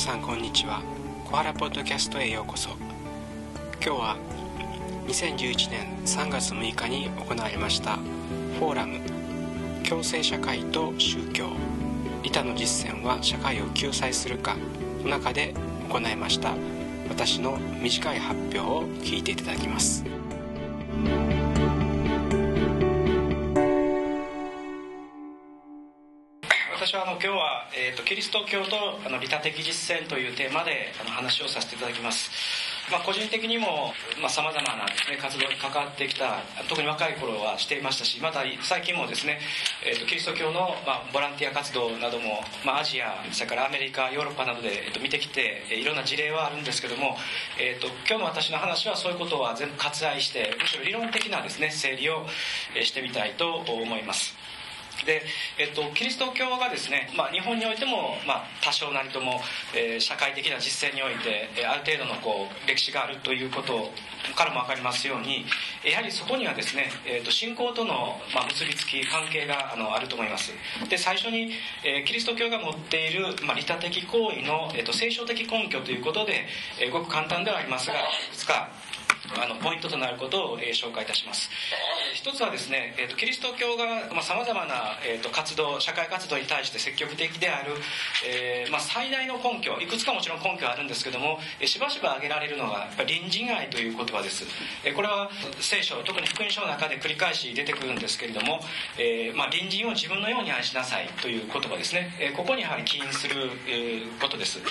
さんこんにちは。小原ポッドキャストへようこそ。今日は2011年3月6日に行われましたフォーラム。共生社会と宗教。利他の実践は社会を救済するか。の中で行いました。私の短い発表を聞いていただきます。私はあの今日は、えーと、キリスト教とあの利他的実践というテーマであの話をさせていただきます、まあ、個人的にもさまざ、まなです、ね、活動に関わってきた特に若い頃はしていましたしまた最近もですね、えーと、キリスト教の、まあ、ボランティア活動なども、まあ、アジアそれからアメリカヨーロッパなどで、えーと、見てきていろんな事例はあるんですけども、えー、と今日の私の話はそういうことは全部割愛してむしろ理論的なですね整理をしてみたいと思います。で、えっと、キリスト教がですね、まあ、日本においても、まあ、多少なりとも、えー、社会的な実践において、えー、ある程度のこう歴史があるということからも分かりますようにやはりそこにはですね、えーと、信仰との、まあ、結びつき関係があのあると思います。で最初に、えー、キリスト教が持っている、まあ、利他的行為の、えーと、聖書的根拠ということで、えー、ごく簡単ではありますがいくつかあのポイントとなることを、えー、紹介いたします。一つはですね、えーと、キリスト教がさまざ、まな、えーと、活動社会活動に対して積極的である、えーまあ、最大の根拠いくつかもちろん根拠はあるんですけども、えー、しばしば挙げられるのが隣人愛という言葉です、えー、これは聖書特に福音書の中で繰り返し出てくるんですけれども、えーまあ、隣人を自分のように愛しなさいという言葉ですね、えー、ここにやはり起因する、えー、ことです。で、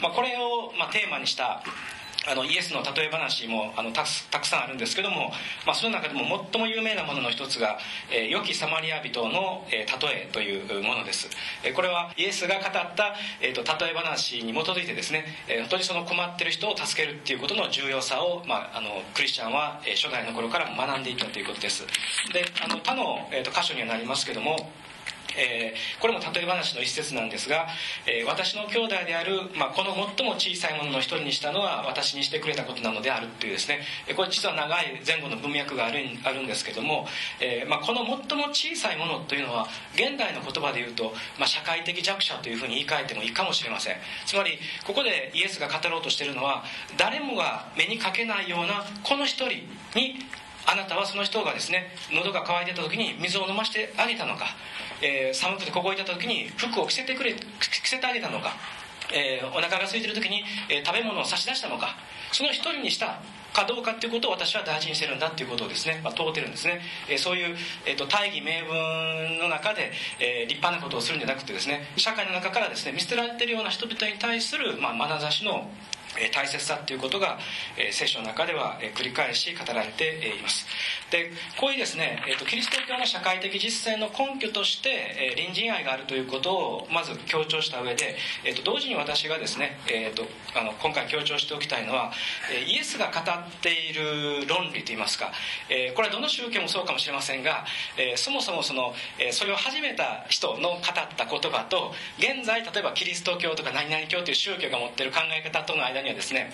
まあ、これを、まあ、テーマにしたあのイエスの例え話もあのたくさんあるんですけども、まあ、その中でも最も有名なものの一つが「えー、良きサマリア人の、えー、例え」というものです、えー、これはイエスが語った、えーと、例え話に基づいてですね、えー、本当にその困ってる人を助けるっていうことの重要さを、まあ、あのクリスチャンは、えー、初代の頃から学んでいったということです。であの他の、えーと箇所にはなりますけどもえー、これも例え話の一節なんですが、えー、私の兄弟である、まあ、この最も小さいものの一人にしたのは私にしてくれたことなのであるっていうですね。これ実は長い前後の文脈があるあるんですけども、えー、まあ、この最も小さいものというのは現代の言葉で言うと、まあ、社会的弱者というふうに言い換えてもいいかもしれません。つまりここでイエスが語ろうとしているのは誰もが目にかけないようなこの一人にあなたはその人がですね喉が渇いてた時に水を飲ましてあげたのか、えー、寒くて凍えた時に服を着せてくれ着せてあげたのか、えー、お腹が空いてる時に、えー、食べ物を差し出したのかその一人にしたかどうかっていうことを私は大事にしてるんだっていうことをですね、まあ、問うてるんですね、えー、そういう、えーと、大義名分の中で、えー、立派なことをするんじゃなくてですね社会の中からですね見捨てられてるような人々に対する、まあ、眼差しの大切さということが聖書の中では繰り返し語られています。でこういうですねキリスト教の社会的実践の根拠として隣人愛があるということをまず強調した上で同時に私がですね今回強調しておきたいのはイエスが語っている論理といいますかえこれはどの宗教もそうかもしれませんがえそもそもそのえそれを始めた人の語った言葉と現在例えばキリスト教とか何々教という宗教が持っている考え方との間にはですね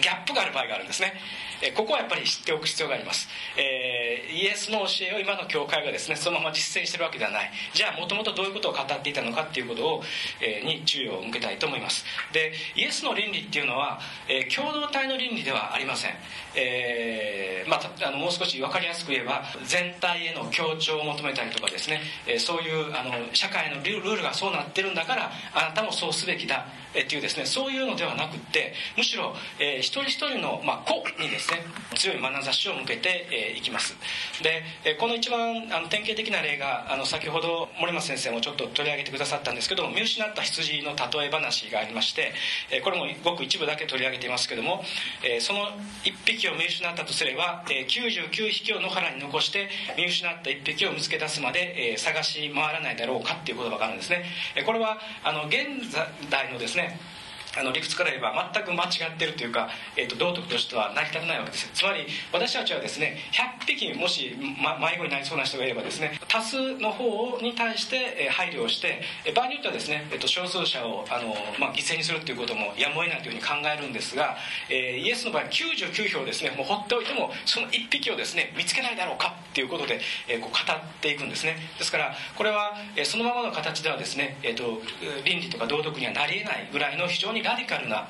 ギャップがある場合があるんですね。えここはやっぱり知っておく必要があります、えー、イエスの教えを今の教会がですねそのまま実践してるわけではない。じゃあもともとどういうことを語っていたのかっていうことを、え、に注意を向けたいと思います。でイエスの倫理っていうのは、えー、共同体の倫理ではありません、えーまあ、あのもう少し分かりやすく言えば全体への協調を求めたりとかですね、えー、そういうあの社会のルールがそうなってるんだからあなたもそうすべきだえっていうですねそういうのではなくってむしろ、えー、一人一人の、まあ、子にですね強い眼差しを向けて、えー、きます。で、えー、この一番あの典型的な例があの先ほど森松先生もちょっと取り上げてくださったんですけど見失った羊の例え話がありまして、え、これもごく一部だけ取り上げていますけども、その1匹を見失ったとすれば、99匹を野原に残して見失った1匹を見つけ出すまで、え、探し回らないだろうかっていう言葉があるんですね、これはあの現代のですねあの理屈から言えば全く間違ってるというか、えーと、道徳としては成り立たないわけですつまり私たちはですね100匹もし、ま、迷子になりそうな人がいればですね多数の方に対して配慮をして場合によってはですね、えーと、少数者をあの、まあ、犠牲にするということもやむを得ないというふうに考えるんですが、えー、イエスの場合99票ですねもう放っておいてもその1匹をですね見つけないだろうか。っていうことで、えー、こう語っていくんですね。ですからこれは、えー、そのままの形ではですね、えーと倫理とか道徳にはなり得ないぐらいの非常にラディカルな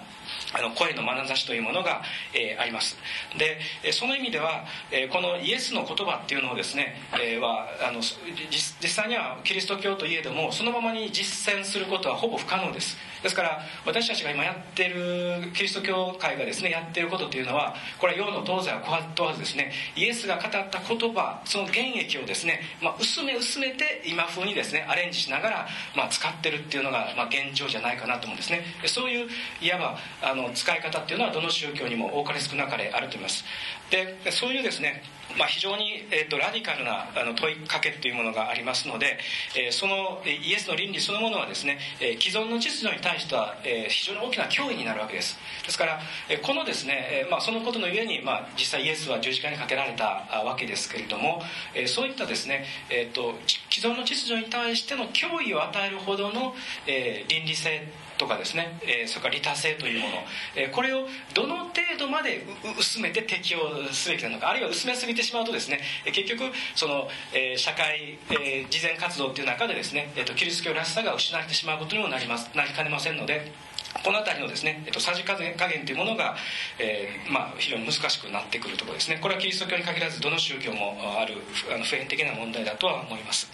あの声の眼差しというものが、えー、あります。でその意味では、えー、このイエスの言葉っていうのをですね、えー、はあの実際にはキリスト教といえどもそのままに実践することはほぼ不可能です。ですから私たちが今やってるキリスト教会がですねやってることというのはこれは洋の東西は問わずですねイエスが語った言葉その原液をですね、まあ、薄め薄めて今風にですねアレンジしながら、まあ、使ってるっていうのが、まあ、現状じゃないかなと思うんですね。そういういわばあの使い方っていうのはどの宗教にも多かれ少なかれあると思います。でそういうですねまあ、非常に、えーと、ラディカルなあの問いかけというものがありますので、えー、そのイエスの倫理そのものはですね、えー、既存の秩序に対しては、えー、非常に大きな脅威になるわけです。ですから、えこのですね、えまあ、そのことのゆえに、まあ、実際イエスは十字架にかけられたわけですけれども、えそういったですね、えーと、と既存の秩序に対しての脅威を与えるほどの、え倫理性とかですね、えー、それから利他性というもの、えー、これをどの程度まで薄めて適用すべきなのかあるいは薄めすぎてしまうとですね結局その、えー、社会、えー、慈善活動っていう中でですね、えーと、キリスト教らしさが失われてしまうことにもなりますなりかねませんのでこの辺りのですね、えっと、さじ加減というものが、えーまあ、非常に難しくなってくるところですね。これはキリスト教に限らずどの宗教もあるあの普遍的な問題だとは思います。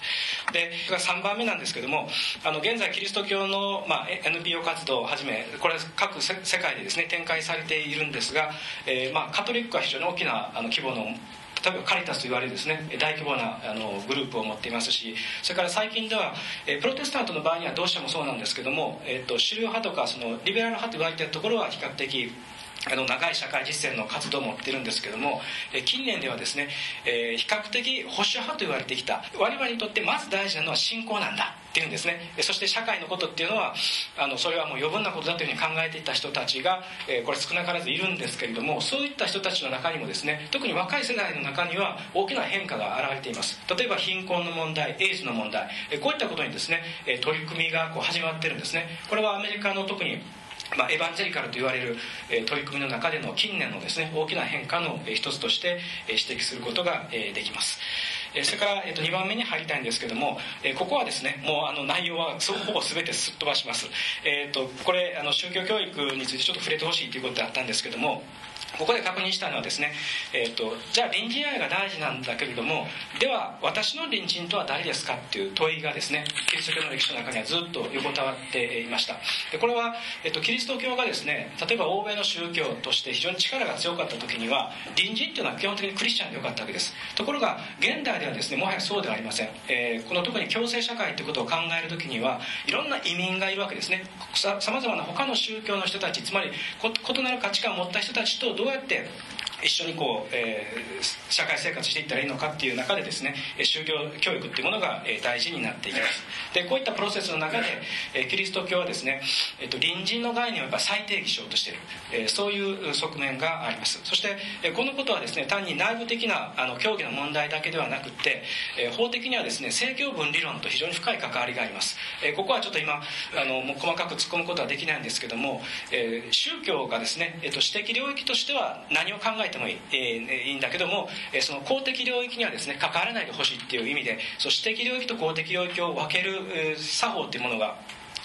で3番目なんですけどもあの現在キリスト教の、まあ、NPO 活動をはじめこれは各世界でですね展開されているんですが、えーまあ、カトリックは非常に大きなあの規模の例えばカリタスと言われるですね大規模なあのグループを持っていますしそれから最近ではプロテスタントの場合にはどうしてもそうなんですけども、えーと、主流派とかそのリベラル派と言われているところは比較的あの長い社会実践の活動を持っているんですけども近年ではですね、えー、比較的保守派と言われてきた我々にとってまず大事なのは信仰なんだ。っていうんですね。そして社会のことっていうのはあのそれはもう余分なことだというふうに考えていた人たちが、えー、これ少なからずいるんですけれどもそういった人たちの中にもですね特に若い世代の中には大きな変化が現れています。例えば貧困の問題エイズの問題、えー、こういったことにですねえ取り組みがこう始まってるんですね。これはアメリカの特にまあ、エヴァンジェリカルと言われる、え取り組みの中での近年のですね大きな変化の、え一つとして、え指摘することが、えできます。えそれから、えっと、2番目に入りたいんですけども、えここはですねもうあの内容はほぼ全てすっ飛ばします、えっとこれあの宗教教育についてちょっと触れてほしいということであったんですけどもここで確認したのはですね、えーと、じゃあ隣人愛が大事なんだけれどもでは私の隣人とは誰ですかっていう問いがですねキリスト教の歴史の中にはずっと横たわっていました。でこれは、えーと、キリスト教がですね例えば欧米の宗教として非常に力が強かった時には隣人っていうのは基本的にクリスチャンでよかったわけです。ところが現代ではですねもはやそうではありません、えー、この特に共生社会ってことを考える時にはいろんな移民がいるわけですね。さまざまな他の宗教の人たちつまり異なる価値観を持った人たちとどうやって一緒にこう、えー、社会生活していったらいいのかっていう中でですね宗教教育っていうものが、え、大事になっていきます。でこういったプロセスの中で、え、キリスト教はですね、えーと、隣人の概念をやっぱ再定義しようとしている、えー、そういう側面があります。そして、え、このことはですね単に内部的なあの教義の問題だけではなくて、えー、法的にはですね政教分理論と非常に深い関わりがあります、えー、ここはちょっと今あのもう細かく突っ込むことはできないんですけども、えー、宗教がですね、えーと、私的領域としては何を考えてもいい、えー、いいんだけども、えその公的領域にはですね関わらないでほしいっていう意味でその私的領域と公的領域を分ける、え作法っていうものが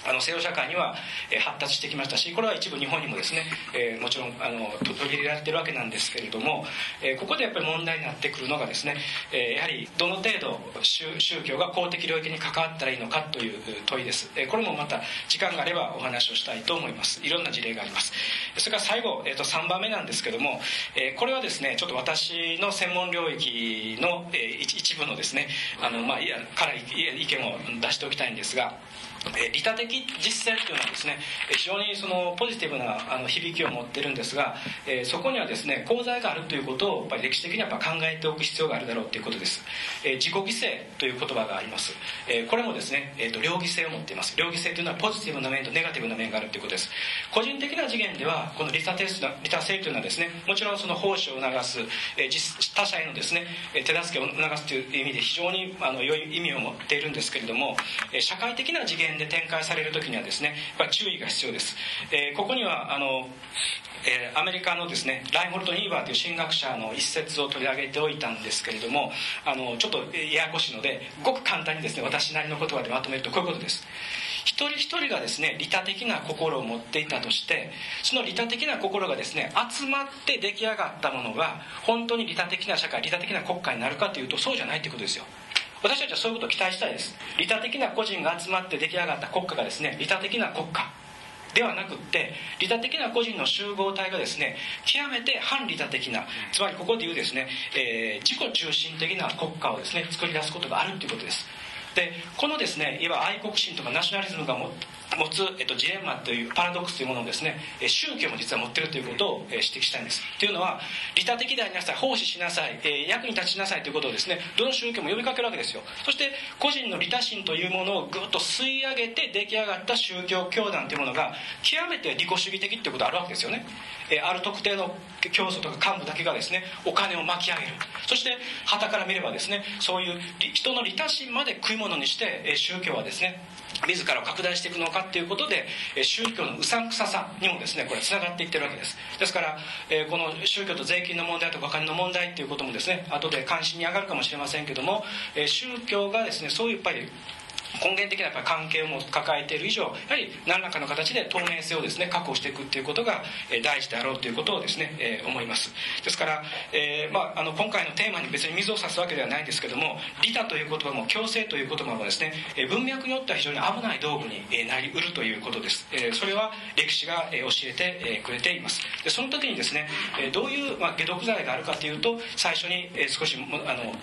あの西洋社会には、え発達してきましたしこれは一部日本にもですね、えー、もちろんあの取り入れられてるわけなんですけれども、えー、ここでやっぱり問題になってくるのがですね、えー、やはりどの程度宗教が公的領域に関わったらいいのかという問いです、えこれもまた時間があればお話をしたいと思います。いろんな事例があります。それから最後、えー、と3番目なんですけども、えこれはですねちょっと私の専門領域の、え一部のですねあの、まあ、いやから意見を出しておきたいんですが利他的実践というのはですね非常にそのポジティブなあの響きを持ってるんですが、え、そこにはですね功罪があるということをやっぱり歴史的にはやっぱ考えておく必要があるだろうということです、え、自己犠牲という言葉があります、え、これもですね、えーと、両義性を持っています。両義性というのはポジティブな面とネガティブな面があるということです。個人的な次元ではこの利他利他性というのはですねもちろんその奉仕を促す、え、他者へのですね手助けを促すという意味で非常にあの良い意味を持っているんですけれども社会的な次元で展開される時にはですねやっぱ注意が必要です、えー、ここにはあのえー、アメリカのですねライホルト・ニーバーという神学者の一節を取り上げておいたんですけれどもあのちょっとややこしいのでごく簡単にですね私なりの言葉でまとめるとこういうことです。一人一人がですね利他的な心を持っていたとしてその利他的な心がですね集まって出来上がったものが本当に利他的な社会利他的な国家になるかというとそうじゃないってことですよ。私たちはそういうことを期待したいです。利他的な個人が集まって出来上がった国家がですね利他的な国家ではなくって利他的な個人の集合体がですね極めて反利他的なつまりここで言うですね、えー、自己中心的な国家をですね作り出すことがあるということです。でこのですねいわば愛国心とかナショナリズムが持つ、えっと、ジレンマというパラドックスというものをですね宗教も実は持ってるということを指摘したいんです。というのは利他的でありなさい奉仕しなさい、え役に立ちなさいということをですねどの宗教も呼びかけるわけですよ。そして個人の利他心というものをぐっと吸い上げて出来上がった宗教教団というものが極めて利己主義的っていうことがあるわけですよね、えある特定の教祖とか幹部だけがですねお金を巻き上げる。そして旗から見ればですねそういう人の利他心まで食い物にして宗教はですね自らを拡大していくのかっていうことで宗教のうさんくささにもですねこれつながっていってるわけです。ですからこの宗教と税金の問題とかお金の問題っていうこともですね後で関心に上がるかもしれませんけども宗教がですねそういうやっぱり根源的なやっぱ関係を抱えている以上やはり何らかの形で透明性をですね確保していくっていうことが大事であろうということをですね、えー、思います。ですから、えー、まあ、あの今回のテーマに別に水を差すわけではないんですけども利他という言葉も強制という言葉もですね文脈によっては非常に危ない道具になりうるということです、えー、それは歴史が教えてくれています。でその時にですねどういう、ま、解毒剤があるかというと最初に少しあの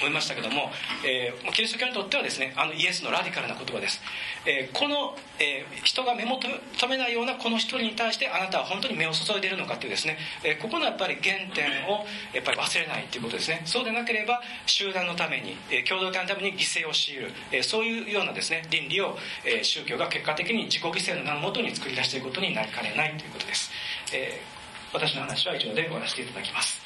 思いましたけども、えー、キリスト教にとってはですねあのイエスのラディカルな言葉です、えー、この、えー、人が目も留めないようなこの一人に対してあなたは本当に目を注いでいるのかっていうですね、え、ここのやっぱり原点をやっぱり忘れないということですね。そうでなければ集団のために、え、共同体のために犠牲を強いる、え、そういうようなですね倫理を、え、宗教が結果的に自己犠牲の名のもとに作り出していくことになりかねないということです、え、私の話は以上で終わらせていただきます。